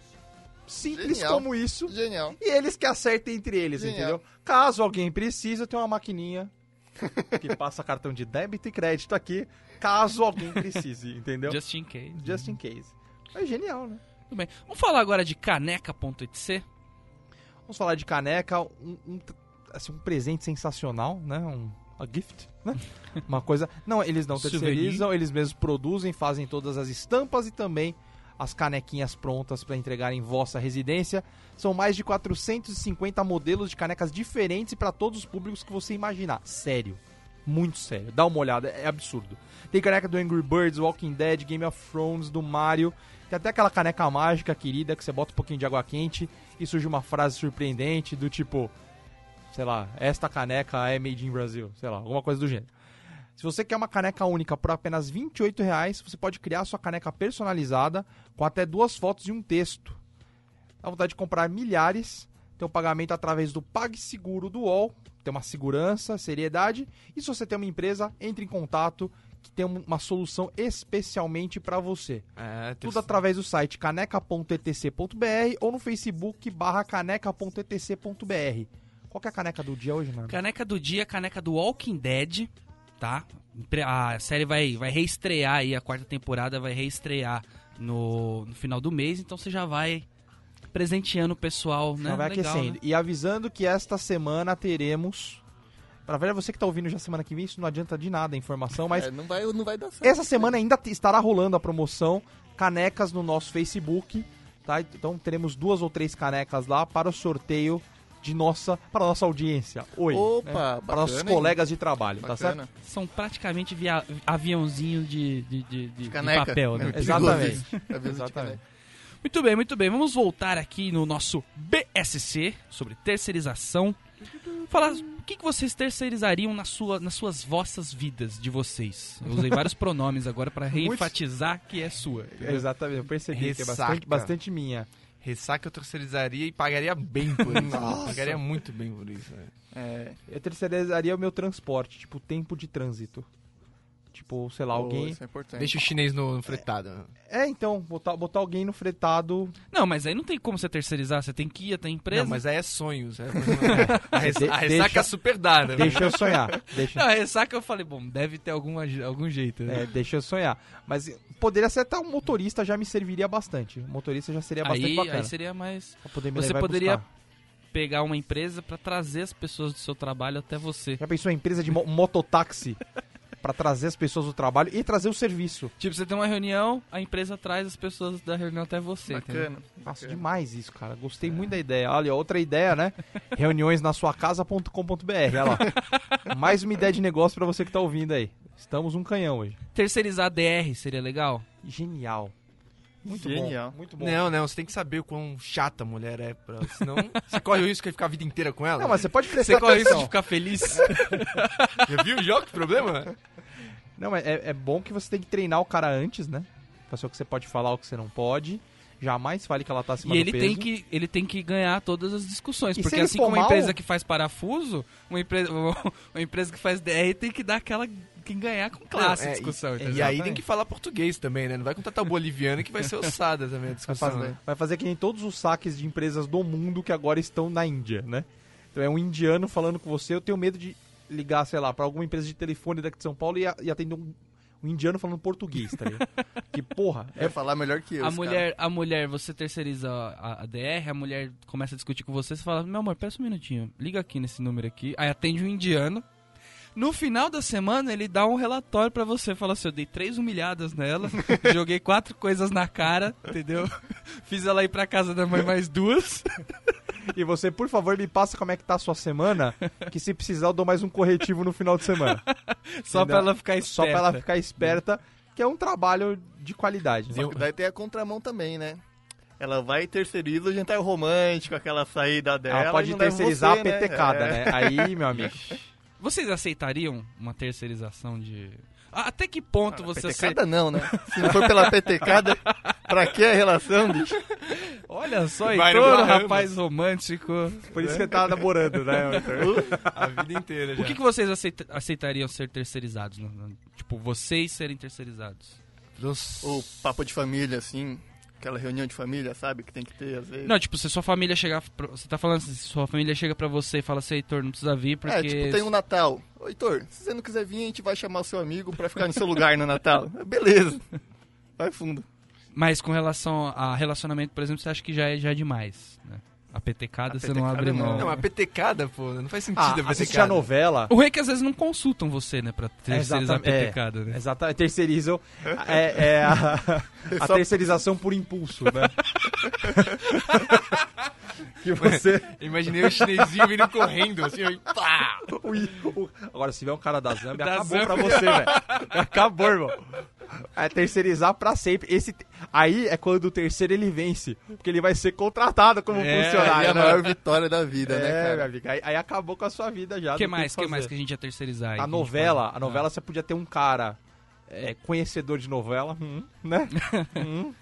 Speaker 2: Simples
Speaker 4: Genial.
Speaker 2: como isso.
Speaker 4: genial.
Speaker 2: E eles que acertem entre eles,
Speaker 4: Genial.
Speaker 2: entendeu? Caso alguém precise, tem uma maquininha que passa cartão de débito e crédito aqui, caso alguém precise, entendeu? Just,
Speaker 1: Just in case.
Speaker 2: in case. É genial, né?
Speaker 1: Tudo bem. Vamos falar agora de caneca.etc.
Speaker 2: Vamos falar de caneca, um, um, assim, um presente sensacional, né? Um a gift, né? Uma coisa. Não, eles não
Speaker 1: Souvenir.
Speaker 2: terceirizam, eles mesmos produzem, fazem todas as estampas e também as canequinhas prontas para entregar em vossa residência. São mais de 450 modelos de canecas diferentes para todos os públicos que você imaginar. Sério. Muito sério. Dá uma olhada, é absurdo. Tem caneca do Angry Birds, Walking Dead, Game of Thrones, do Mario. Tem até aquela caneca mágica querida que você bota um pouquinho de água quente e surge uma frase surpreendente do tipo, sei lá, esta caneca é made in Brasil, sei lá, alguma coisa do gênero. Se você quer uma caneca única por apenas 28 reais, você pode criar sua caneca personalizada com até duas fotos e um texto. Dá vontade de comprar milhares, tem o pagamento através do PagSeguro do UOL, tem uma segurança, seriedade, e se você tem uma empresa, entre em contato que tem um- uma solução especialmente para você.
Speaker 3: É,
Speaker 2: Tudo através do site caneca.etc.br ou no Facebook barra caneca.etc.br. Qual é a caneca do dia hoje, mano?
Speaker 1: Caneca do dia, caneca do Walking Dead, tá? A série vai, vai reestrear aí, a quarta temporada vai reestrear no, no final do mês, então você já vai presenteando o pessoal, né?
Speaker 2: Já vai
Speaker 1: Legal,
Speaker 2: aquecendo.
Speaker 1: né?
Speaker 2: E avisando que esta semana teremos. Pra velha, você que tá ouvindo já semana que vem, isso não adianta de nada a informação, mas
Speaker 4: É, não, vai, não vai dar certo.
Speaker 2: essa semana ainda estará rolando a promoção Canecas no nosso Facebook, tá? Então teremos duas ou três canecas lá para o sorteio de nossa, para a nossa audiência. Oi.
Speaker 4: Opa,
Speaker 2: né? Para
Speaker 4: bacana,
Speaker 2: nossos
Speaker 4: hein?
Speaker 2: colegas de trabalho, tá certo?
Speaker 4: Bacana.
Speaker 1: São praticamente via, aviãozinho de, de, de, de- de
Speaker 4: Caneca.
Speaker 1: papel, né?
Speaker 4: É
Speaker 2: Exatamente. Exatamente.
Speaker 1: Muito bem, muito bem. Vamos voltar aqui no nosso BSC sobre terceirização. Falar o que, que vocês terceirizariam na sua, nas suas vossas vidas de vocês. Eu usei vários pronomes agora para reenfatizar que é sua.
Speaker 2: Exatamente, eu percebi que é bastante,
Speaker 3: Ressaca.
Speaker 2: bastante minha.
Speaker 3: Ressaca eu terceirizaria e pagaria bem por isso.
Speaker 4: Nossa.
Speaker 3: Pagaria muito bem por isso. né?
Speaker 4: É,
Speaker 2: Eu terceirizaria o meu transporte, tipo, tempo de trânsito. Tipo, sei lá, alguém.
Speaker 4: Isso é.
Speaker 3: Deixa o chinês no, no fretado.
Speaker 2: É, então, botar, botar alguém no fretado.
Speaker 1: Não, mas aí não tem como você terceirizar. Você tem que ir até a empresa.
Speaker 3: Não, mas aí é sonhos. É, a, res-
Speaker 2: De-
Speaker 3: a ressaca
Speaker 2: deixa-
Speaker 3: é super dada. né?
Speaker 2: Deixa eu sonhar. Deixa,
Speaker 1: Não, a ressaca eu falei, bom, deve ter alguma, algum jeito. Né?
Speaker 2: é, deixa eu sonhar. Mas poderia ser até um motorista já me serviria bastante. O motorista já seria bastante
Speaker 1: aí,
Speaker 2: bacana.
Speaker 1: aí seria mais.
Speaker 2: pra poder me
Speaker 1: Você
Speaker 2: levar
Speaker 1: poderia
Speaker 2: buscar.
Speaker 1: pegar uma empresa pra trazer as pessoas do seu trabalho até você.
Speaker 2: Já pensou em empresa de mo mototáxi pra trazer as pessoas do trabalho e trazer o serviço?
Speaker 1: Tipo, você tem uma reunião, a empresa traz as pessoas da reunião até você.
Speaker 4: Bacana.
Speaker 2: Faço demais isso, cara. Gostei muito da ideia. Olha, outra ideia, né? Reuniões na sua casa.com.br. Olha lá. Mais uma ideia de negócio pra você que tá ouvindo aí. Estamos um canhão hoje.
Speaker 1: Terceirizar DR seria legal?
Speaker 2: Genial. Muito
Speaker 4: Genial.
Speaker 2: bom. Muito bom.
Speaker 3: Não, não, você tem que saber o quão chata a mulher é. Pra, senão você corre o risco de ficar a vida inteira com ela.
Speaker 2: Não, mas você pode
Speaker 1: Você
Speaker 2: prestar
Speaker 1: corre isso de
Speaker 2: atenção.
Speaker 1: ficar feliz?
Speaker 3: Já viu já que problema?
Speaker 2: Não, mas é, é bom que você tem que treinar o cara antes, né? Pra saber o que você pode falar, o que você não pode. Jamais fale que ela tá acima
Speaker 1: E
Speaker 2: do
Speaker 1: ele
Speaker 2: peso.
Speaker 1: tem, que, ele tem que ganhar todas as discussões.
Speaker 2: E
Speaker 1: porque assim como uma
Speaker 2: mal-
Speaker 1: empresa que faz parafuso, uma empresa, uma empresa que faz DR tem que dar aquela. que ganhar com classe
Speaker 3: Não,
Speaker 1: a
Speaker 3: é,
Speaker 1: discussão.
Speaker 3: E,
Speaker 1: entendeu?
Speaker 3: e aí tem que falar português também, né? Não vai contratar o boliviano que vai ser ossada também a
Speaker 2: Vai
Speaker 3: discussão.
Speaker 2: fazer,
Speaker 3: né?
Speaker 2: vai fazer que nem todos os saques de empresas do mundo que agora estão na Índia, né? Então é um indiano falando com você, eu tenho medo de ligar, sei lá, pra alguma empresa de telefone daqui de São Paulo e, a- e atender um, um indiano falando português, tá ligado? que porra,
Speaker 4: É falar melhor que eu.
Speaker 1: a mulher, a mulher, você terceiriza a, a DR, a mulher começa a discutir com você, você fala, meu amor, peça um minutinho, liga aqui nesse número aqui, aí atende um indiano. No final da semana, ele dá um relatório pra você, fala assim, eu dei três humilhadas nela, joguei quatro coisas na cara, entendeu? Fiz ela ir pra casa da mãe mais duas.
Speaker 2: E você, por favor, me passa como é que tá a sua semana, que se precisar eu dou mais um corretivo no final de semana.
Speaker 1: Só pra ela ficar esperta.
Speaker 2: Só pra ela ficar esperta, que é um trabalho de qualidade. né?
Speaker 4: Só que daí tem a contramão também, né? Ela vai e terceiriza o jantar romântico, aquela saída dela.
Speaker 2: Ela pode terceirizar
Speaker 4: você,
Speaker 2: a petecada,
Speaker 4: É.
Speaker 2: né? Aí, meu amigo.
Speaker 1: Vocês aceitariam uma terceirização de... Ah, Até que ponto você aceita...
Speaker 4: Petecada não, né? Se não for pela petecada, pra que a relação, bicho?
Speaker 1: Olha só,
Speaker 3: Bahamas.
Speaker 1: rapaz romântico.
Speaker 2: Por isso que você tá namorando, né? Arthur?
Speaker 3: A vida inteira já.
Speaker 1: O que, que vocês aceita- aceitariam ser terceirizados? no- no- Tipo, vocês serem terceirizados.
Speaker 3: Nossa.
Speaker 4: O papo de família, assim, aquela reunião de família, sabe? Que tem que ter, às vezes.
Speaker 1: Não, tipo, se sua família chegar... pra- Você tá falando assim, se sua família chega pra você e fala assim, Heitor, não precisa vir porque...
Speaker 4: É, tipo, tem um Natal. Ô, Heitor, se você não quiser vir, a gente vai chamar o seu amigo pra ficar no seu lugar no Natal. Beleza. Vai fundo.
Speaker 1: Mas com relação a relacionamento, por exemplo, você acha que já é, já é demais, né? A petecada
Speaker 4: A
Speaker 1: você não abre
Speaker 4: não.
Speaker 1: mão.
Speaker 3: Não, a petecada, pô, não faz sentido
Speaker 2: Ah,
Speaker 3: a petecada.
Speaker 2: a novela.
Speaker 1: O ruim é que às vezes não consultam você, né, pra terceirizar a
Speaker 2: Exatamente, é.
Speaker 1: petecada, né?
Speaker 2: Exatamente, terceirizam. É, é a, a terceirização por impulso, né? que você.
Speaker 3: Imaginei o chinesinho vindo correndo, assim, ó, pá!
Speaker 2: o- o- agora, se tiver um cara da Zambia,
Speaker 1: Da
Speaker 2: acabou
Speaker 1: Zâmbia.
Speaker 2: pra você, velho. Acabou, irmão. É terceirizar pra sempre. Esse, aí é quando o terceiro ele vence. Porque ele vai ser contratado como
Speaker 1: É,
Speaker 4: Aí é
Speaker 2: funcionário.
Speaker 4: a
Speaker 2: né?
Speaker 4: maior vitória da vida, né,
Speaker 2: É, meu
Speaker 4: cara?
Speaker 2: amigo. Aí, aí acabou com a sua vida já.
Speaker 1: O que mais?
Speaker 2: o
Speaker 1: que mais que a gente ia terceirizar? aí,
Speaker 2: A novela,
Speaker 1: pode-
Speaker 2: a novela você podia ter um cara é, conhecedor de novela, hum, né? Hum,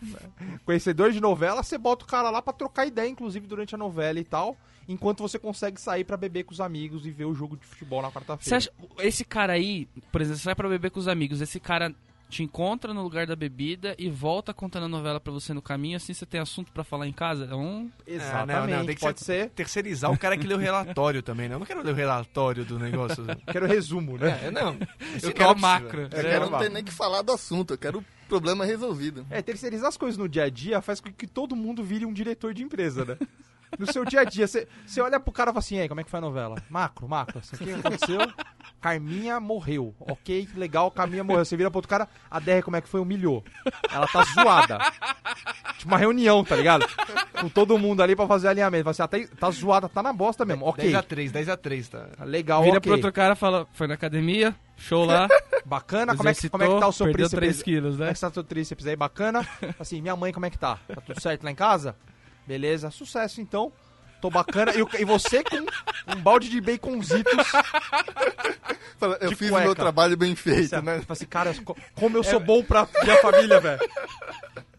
Speaker 2: conhecedor de novela, você bota o cara lá pra trocar ideia, inclusive durante a novela e tal, enquanto você consegue sair pra beber com os amigos e ver o jogo de futebol na
Speaker 1: Você
Speaker 2: quarta-feira.
Speaker 1: esse cara aí, por exemplo, você sai pra beber com os amigos, esse cara te encontra no lugar da bebida e volta contando a novela pra você no caminho, assim você tem assunto pra falar em casa? É um...
Speaker 2: Exatamente,
Speaker 3: Ah, não, não, tem que
Speaker 2: pode
Speaker 3: ser-
Speaker 2: ser.
Speaker 3: Terceirizar o cara que lê o relatório também, né? Eu não quero ler o relatório do negócio.
Speaker 2: Quero resumo, né?
Speaker 3: É, não.
Speaker 1: Eu quero macro.
Speaker 4: Eu
Speaker 2: É,
Speaker 4: quero não ter nem que falar do assunto, eu quero o problema resolvido.
Speaker 2: É, terceirizar as coisas no dia a dia faz com que todo mundo vire um diretor de empresa, né? No seu dia a dia, você você olha pro cara e fala assim, aí, como é que foi a novela? Macro, macro, isso aqui aconteceu, Carminha morreu. Ok, legal, Carminha morreu. Você vira pro outro cara, a DR como é que foi? Humilhou. Ela tá zoada. Tipo uma reunião, tá ligado? Com todo mundo ali pra fazer alinhamento. Fala assim, ah, tá, tá zoada, tá na bosta mesmo. Ok,
Speaker 3: 10x3, 10x3, tá?
Speaker 2: legal,
Speaker 1: Vira
Speaker 2: ok.
Speaker 1: pro outro cara e fala, foi na academia, show lá,
Speaker 2: Bacana, como é, que, como é que tá o seu
Speaker 1: perdeu
Speaker 2: tríceps?
Speaker 1: 3 quilos,
Speaker 2: Como
Speaker 1: né?
Speaker 2: é que tá o seu tríceps aí? Bacana? Assim, minha mãe, como é que tá? Tá tudo certo lá em casa? Beleza, sucesso então. Tô bacana. E, e você com um balde de baconzitos.
Speaker 4: Eu
Speaker 2: De
Speaker 4: fiz
Speaker 2: cueca.
Speaker 4: o meu trabalho bem feito,
Speaker 2: Você
Speaker 4: né?
Speaker 2: fala assim, cara, co- como eu sou bom pra minha família, velho.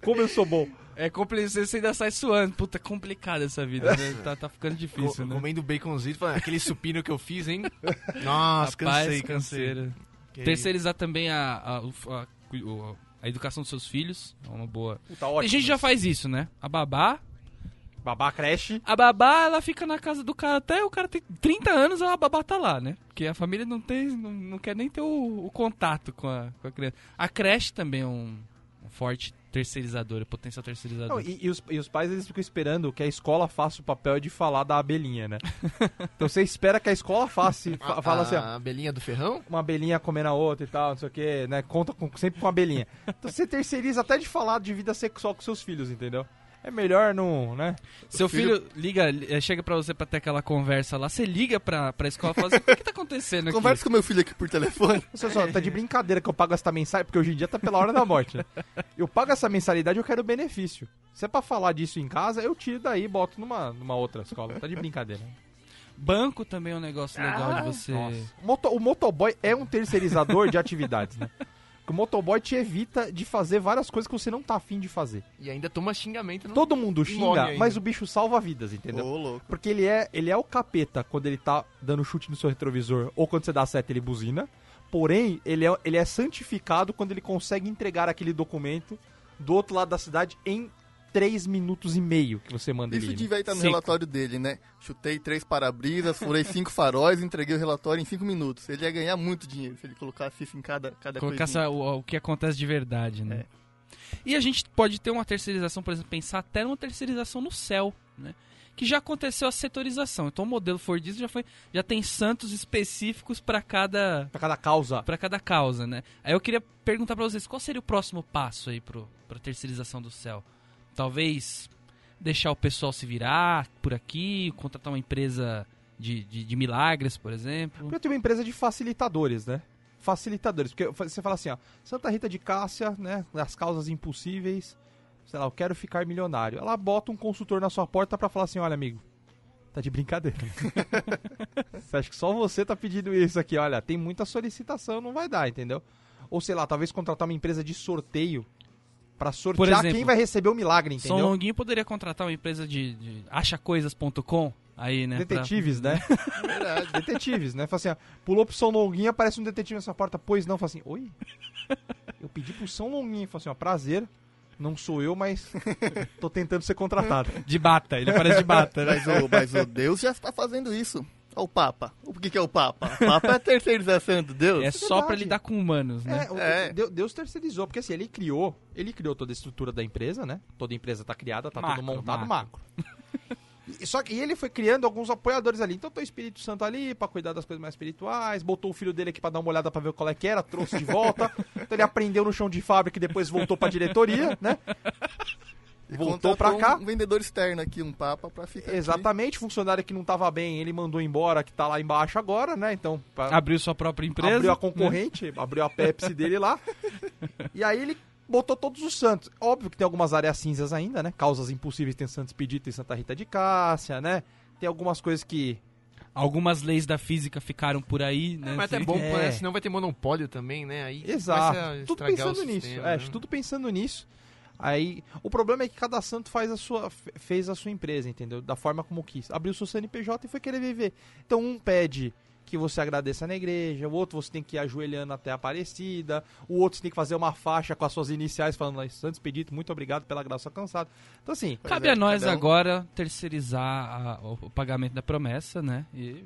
Speaker 2: Como eu sou bom.
Speaker 1: É complicado, você ainda sai suando. Puta, é complicado essa vida, né? Tá, tá ficando difícil,
Speaker 3: Co-
Speaker 1: né?
Speaker 3: Comendo baconzito, falando, aquele supino que eu fiz, hein? Nossa,
Speaker 1: Rapaz,
Speaker 3: cansei, cansei.
Speaker 1: canseira.
Speaker 3: Que
Speaker 1: Terceirizar também a, a, a, o- a educação dos seus filhos. É uma boa.
Speaker 2: Puta, ótimo.
Speaker 1: Tem gente já faz isso, né? A babá.
Speaker 2: Babá creche.
Speaker 1: A babá, ela fica na casa do cara até o cara tem 30 anos, a babá tá lá, né? Porque a família não tem, não, não quer nem ter o, o contato com a, com a criança. A creche também é um, um forte terceirizador, potencial terceirizador.
Speaker 2: Não, e, e os, e os pais, eles ficam esperando que a escola faça o papel de falar da abelhinha, né? então você espera que a escola faça, fa-
Speaker 3: A,
Speaker 2: fala assim, ó,
Speaker 3: a abelhinha do ferrão?
Speaker 2: uma abelhinha comendo a outra e tal, não sei o que, né? Conta com- sempre com a abelhinha. Então você terceiriza até de falar de vida sexual com seus filhos, entendeu? É melhor não, né?
Speaker 1: Seu filho, liga, eh, chega pra você pra ter aquela conversa lá, você liga pra, pra escola e fala assim, o que, que tá acontecendo aqui?
Speaker 4: Conversa com meu filho aqui por telefone.
Speaker 2: Você só, tá de brincadeira que eu pago essa mensalidade, porque hoje em dia tá pela hora da morte, né? Eu pago essa mensalidade, eu quero benefício. Se é pra falar disso em casa, eu tiro daí e boto numa, numa outra escola. Tá de brincadeira.
Speaker 1: Banco também é um negócio legal de você...
Speaker 2: Nossa. O, moto- o motoboy é um terceirizador de atividades, né? O motoboy te evita de fazer várias coisas que você não tá afim de fazer.
Speaker 3: E ainda toma xingamento no...
Speaker 2: Todo mundo xinga, mas o bicho salva vidas, entendeu?
Speaker 4: Ô, louco.
Speaker 2: Porque ele é, ele é o capeta quando ele tá dando chute no seu retrovisor ou quando você dá seta ele buzina. Porém, ele é, ele é santificado quando ele consegue entregar aquele documento do outro lado da cidade em 3 minutos e meio que você manda
Speaker 4: Isso
Speaker 2: ele. né?
Speaker 4: devia estar no
Speaker 1: Seco.
Speaker 4: relatório dele, né? Chutei três para-brisas, furei cinco faróis e entreguei o relatório em cinco minutos. Ele ia ganhar muito dinheiro se ele colocasse isso em cada, cada
Speaker 1: essa- o, o que acontece de verdade, né? E a gente pode ter uma terceirização, por exemplo, pensar até numa terceirização no céu, né? Que já aconteceu a setorização. Então o modelo Fordismo já foi, já tem santos específicos para cada
Speaker 2: Pra cada causa.
Speaker 1: para cada causa, né? Aí eu queria perguntar para vocês, qual seria o próximo passo aí pro pra terceirização do céu? Talvez deixar o pessoal se virar por aqui, contratar uma empresa de, de, de milagres, por exemplo.
Speaker 2: Eu tenho uma empresa de facilitadores, né? Facilitadores. Porque você fala assim, ó, Santa Rita de Cássia, né? As causas impossíveis. Sei lá, eu quero ficar milionário. Ela bota um consultor na sua porta pra falar assim, olha, amigo, tá de brincadeira. você acha que só você tá pedindo isso aqui? Olha, tem muita solicitação, não vai dar, entendeu? Ou sei lá, talvez contratar uma empresa de sorteio pra sortear
Speaker 1: exemplo,
Speaker 2: quem vai receber o milagre,
Speaker 1: São
Speaker 2: entendeu?
Speaker 1: Longuinho poderia contratar uma empresa de, de achacoisas.com aí, né? pra-
Speaker 2: Detetives, né?
Speaker 4: Verdade.
Speaker 2: Detetives, né? Fala assim, ó, pulou pro São Longuinho, aparece um detetive nessa porta, pois não, fala assim, oi? Eu pedi pro São Longuinho, fala assim, ó, prazer, não sou eu, mas tô tentando ser contratado.
Speaker 1: De bata, ele aparece de bata, né?
Speaker 4: Mas o, mas o Deus já está fazendo isso. Olha o Papa. O que, que é o Papa? O Papa é a terceirização do Deus.
Speaker 1: É só pra
Speaker 2: verdade.
Speaker 1: lidar com humanos, né?
Speaker 2: É,
Speaker 4: É.
Speaker 2: Deus, terceirizou, porque assim, ele criou, ele criou toda a estrutura da empresa, né? Toda empresa tá criada, tá
Speaker 1: Macro,
Speaker 2: tudo montado
Speaker 1: macro.
Speaker 2: macro. E- Só que e ele foi criando alguns apoiadores ali. Então tem o Espírito Santo ali pra cuidar das coisas mais espirituais. Botou o filho dele aqui pra dar uma olhada pra ver qual é que era, trouxe de volta. então ele aprendeu no chão de fábrica e depois voltou pra diretoria, né?
Speaker 4: E
Speaker 2: Voltou pra
Speaker 4: contratou
Speaker 2: cá.
Speaker 4: Um vendedor externo aqui, um Papa, pra ficar aqui.
Speaker 2: Exatamente, funcionário que não tava bem, ele mandou embora, que tá lá embaixo agora, né? Então, pra-
Speaker 1: Abriu sua própria empresa.
Speaker 2: abriu a
Speaker 1: né?
Speaker 2: concorrente, abriu a Pepsi dele lá. E aí ele botou todos os santos. Óbvio que tem algumas áreas cinzas ainda, né? Causas impossíveis tem Santos Expedito e Santa Rita de Cássia, né? Tem algumas coisas que.
Speaker 1: Algumas leis da física ficaram por aí, né?
Speaker 3: É, mas até
Speaker 1: Sim.
Speaker 3: bom,
Speaker 2: É.
Speaker 3: né? Senão vai ter monopólio também, né? Aí
Speaker 2: Exato. Tudo pensando nisso.
Speaker 3: sistema,
Speaker 2: É,
Speaker 3: né?
Speaker 2: tudo pensando nisso. Aí, o problema é que cada santo faz a sua, fe- fez a sua empresa, entendeu? Da forma como quis. Abriu seu CNPJ e foi querer viver. Então, um pede que você agradeça na igreja, o outro você tem que ir ajoelhando até a Aparecida, o outro você tem que fazer uma faixa com as suas iniciais falando Santos Pedito, muito obrigado pela graça alcançada. Então, assim,
Speaker 1: Cabe
Speaker 4: é,
Speaker 1: a nós
Speaker 4: um-
Speaker 1: agora terceirizar a- o, o pagamento da promessa, né? E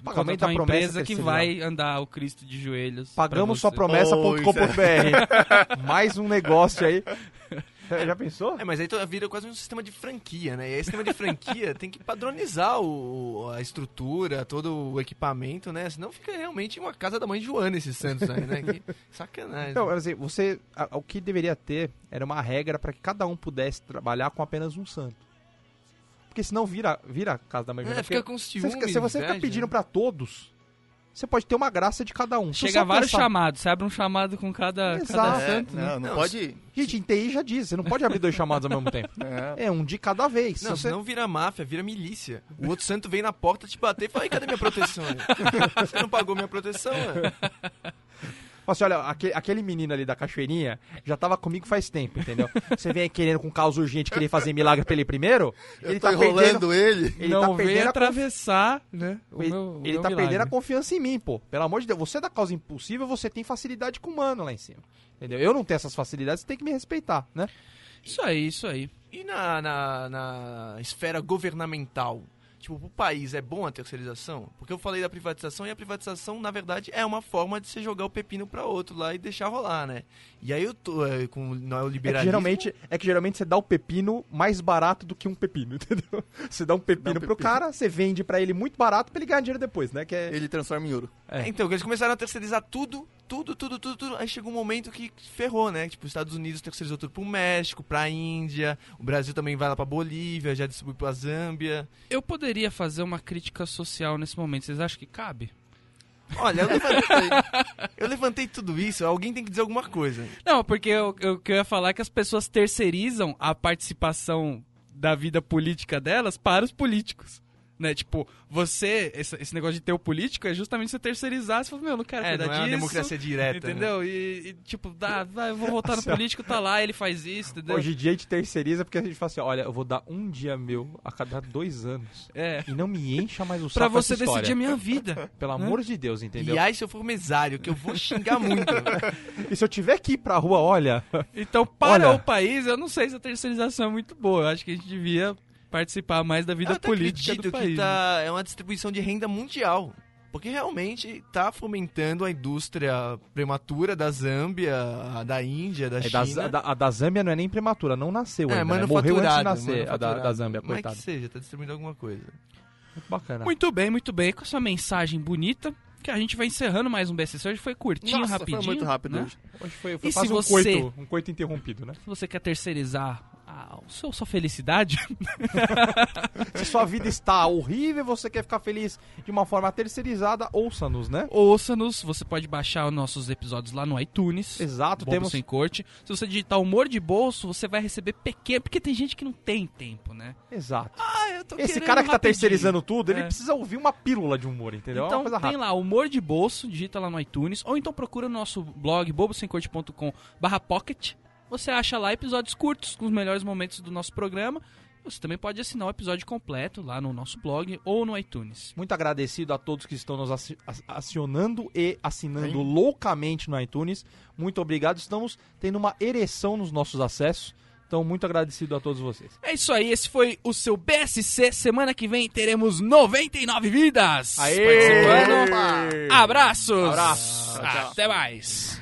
Speaker 2: o pagamento da
Speaker 1: uma
Speaker 2: promessa
Speaker 1: empresa que vai andar o Cristo de joelhos.
Speaker 2: Pagamos sua promessa.com.br. Mais um negócio aí. Já pensou?
Speaker 3: É, mas aí vira quase um sistema de franquia, né? E aí, sistema de franquia tem que padronizar o, a estrutura, todo o equipamento, né? Senão fica realmente uma casa da mãe Joana esses santos aí, né? Que sacanagem.
Speaker 2: Então, assim, você, a- o que deveria ter era uma regra para que cada um pudesse trabalhar com apenas um santo. Porque senão vira, vira a casa da mãe
Speaker 3: é, fica com
Speaker 2: se,
Speaker 3: ciúme,
Speaker 2: se você ficar
Speaker 3: inveja,
Speaker 2: pedindo
Speaker 3: né?
Speaker 2: pra todos, você pode ter uma graça de cada um. Se
Speaker 1: Chega
Speaker 2: você
Speaker 1: vários
Speaker 2: pensar-
Speaker 1: chamados, você abre um chamado com cada,
Speaker 2: Exato.
Speaker 1: cada
Speaker 4: É,
Speaker 1: santo. né?
Speaker 4: não, não,
Speaker 3: Não,
Speaker 4: pode.
Speaker 2: Gente, em TI já diz, você não pode abrir dois chamados ao mesmo tempo.
Speaker 4: É.
Speaker 2: É um de cada vez.
Speaker 3: Não,
Speaker 2: Se você-
Speaker 3: senão vira máfia, vira milícia. O outro santo vem na porta te bater e fala, "Ei, cadê minha proteção? Você não pagou minha proteção, né?
Speaker 2: Fala assim, olha, aquele, aquele menino ali da cachoeirinha já tava comigo faz tempo, entendeu? Você vem aí querendo com causa urgente querer fazer milagre pra ele primeiro,
Speaker 4: Eu
Speaker 2: ele
Speaker 4: tô
Speaker 2: tá perdendo,
Speaker 4: enrolando ele.
Speaker 2: ele
Speaker 1: não
Speaker 2: tá
Speaker 1: vem
Speaker 2: perdendo a confiança.
Speaker 1: atravessar, né? o
Speaker 2: Ele,
Speaker 1: meu-
Speaker 2: ele
Speaker 1: meu
Speaker 2: tá
Speaker 1: milagre.
Speaker 2: perdendo a confiança em mim, pô. Pelo amor de Deus, você é da causa impossível, você tem facilidade com o mano lá em cima. Entendeu? Eu não tenho essas facilidades, você tem que me respeitar, né?
Speaker 1: Isso aí, isso aí.
Speaker 3: E na, na, na esfera governamental? Tipo, pro país é bom a terceirização? Porque eu falei da privatização e a privatização, na verdade, é uma forma de você jogar o pepino pra outro lá e deixar rolar, né? E aí eu tô é, com o
Speaker 2: É que,
Speaker 3: neoliberalismo...
Speaker 2: geralmente, é que geralmente você dá o pepino mais barato do que um pepino, entendeu? Você dá um pepino,
Speaker 4: Dá um
Speaker 2: pro
Speaker 4: pepino.
Speaker 2: cara, você vende pra ele muito barato pra ele ganhar dinheiro depois, né? Que é...
Speaker 4: Ele transforma em ouro.
Speaker 2: É.
Speaker 3: Então, eles começaram a terceirizar tudo, tudo, tudo, tudo, tudo. Aí chegou um momento que ferrou, né? Tipo, os Estados Unidos terceirizou tudo pro México, pra Índia, o Brasil também vai lá pra Bolívia, já distribui pra Zâmbia.
Speaker 1: Eu poderia fazer uma crítica social nesse momento. Vocês acham que cabe?
Speaker 3: Olha, eu levantei, eu levantei tudo isso, alguém tem que dizer alguma coisa.
Speaker 1: Não, porque o que eu ia falar é que as pessoas terceirizam a participação da vida política delas para os políticos. Né? Tipo, você, esse, esse negócio de ter o político é justamente você terceirizar, você fala, meu, eu não quero
Speaker 3: É,
Speaker 1: cuidar
Speaker 3: não é uma
Speaker 1: disso.
Speaker 3: democracia direta. né?
Speaker 1: Entendeu? E, e, tipo, dá, vai, eu vou votar no político, tá lá, ele faz isso, entendeu?
Speaker 2: Hoje em dia a gente terceiriza porque a gente fala assim, olha, eu vou dar um dia meu a cada dois anos.
Speaker 1: É.
Speaker 2: E não me encha mais o saco
Speaker 1: Pra você decidir a minha vida.
Speaker 2: Pelo amor de Deus, entendeu?
Speaker 3: E aí, se eu for mesário, que eu vou xingar muito.
Speaker 2: E se eu tiver que ir pra rua, olha...
Speaker 1: Então, para
Speaker 2: Olha-
Speaker 1: o país, eu não sei se a terceirização é muito boa. Eu acho que a gente devia participar mais da vida
Speaker 3: eu
Speaker 1: política do país.
Speaker 3: que tá, é uma distribuição de renda mundial. Porque realmente tá fomentando a indústria prematura da Zâmbia, a da Índia, da
Speaker 2: É,
Speaker 3: China.
Speaker 2: a, da, a da Zâmbia não é nem prematura, não nasceu
Speaker 3: é,
Speaker 2: ainda, né? Morreu antes de nascer, a da, da Zâmbia,
Speaker 3: Mas
Speaker 2: coitado.
Speaker 3: que seja, tá distribuindo alguma coisa.
Speaker 2: Muito bacana.
Speaker 1: Muito bem, muito bem. Com essa mensagem bonita, que a gente vai encerrando mais um BSC. Hoje foi curtinho,
Speaker 4: Nossa,
Speaker 1: rapidinho.
Speaker 4: foi muito rápido
Speaker 1: né?
Speaker 4: hoje.
Speaker 2: Hoje foi, foi
Speaker 1: E se
Speaker 2: um,
Speaker 1: você-
Speaker 2: coito, um coito interrompido, né?
Speaker 1: Se você quer terceirizar a o seu, sua felicidade,
Speaker 2: Se sua vida está horrível e você quer ficar feliz de uma forma terceirizada, ouça-nos, né?
Speaker 1: ouça-nos. Você pode baixar os nossos episódios lá no iTunes.
Speaker 2: Exato,
Speaker 1: Bobo
Speaker 2: temos...
Speaker 1: Sem Corte. Se você digitar humor de bolso, você vai receber pequeno. Porque tem gente que não tem tempo, né?
Speaker 2: Exato.
Speaker 1: Ah, eu tô
Speaker 2: Esse cara que tá
Speaker 1: rapidinho.
Speaker 2: terceirizando tudo, ele
Speaker 1: É.
Speaker 2: precisa ouvir uma pílula de humor, entendeu? é
Speaker 1: Então tem
Speaker 2: rápida.
Speaker 1: lá, humor de bolso, digita lá no iTunes, ou então procura no nosso blog bobosemcorte.com barra pocket. Você acha lá episódios curtos com os melhores momentos do nosso programa. Você também pode assinar o episódio completo lá no nosso blog ou no iTunes.
Speaker 2: Muito agradecido a todos que estão nos aci- ac- acionando e assinando loucamente no iTunes. Muito obrigado. Estamos tendo uma ereção nos nossos acessos. Então, muito agradecido a todos vocês.
Speaker 1: É isso aí, esse foi o seu BSC. Semana que vem teremos 99 vidas. Participando. Abraços.
Speaker 2: Abraço.
Speaker 1: Até mais.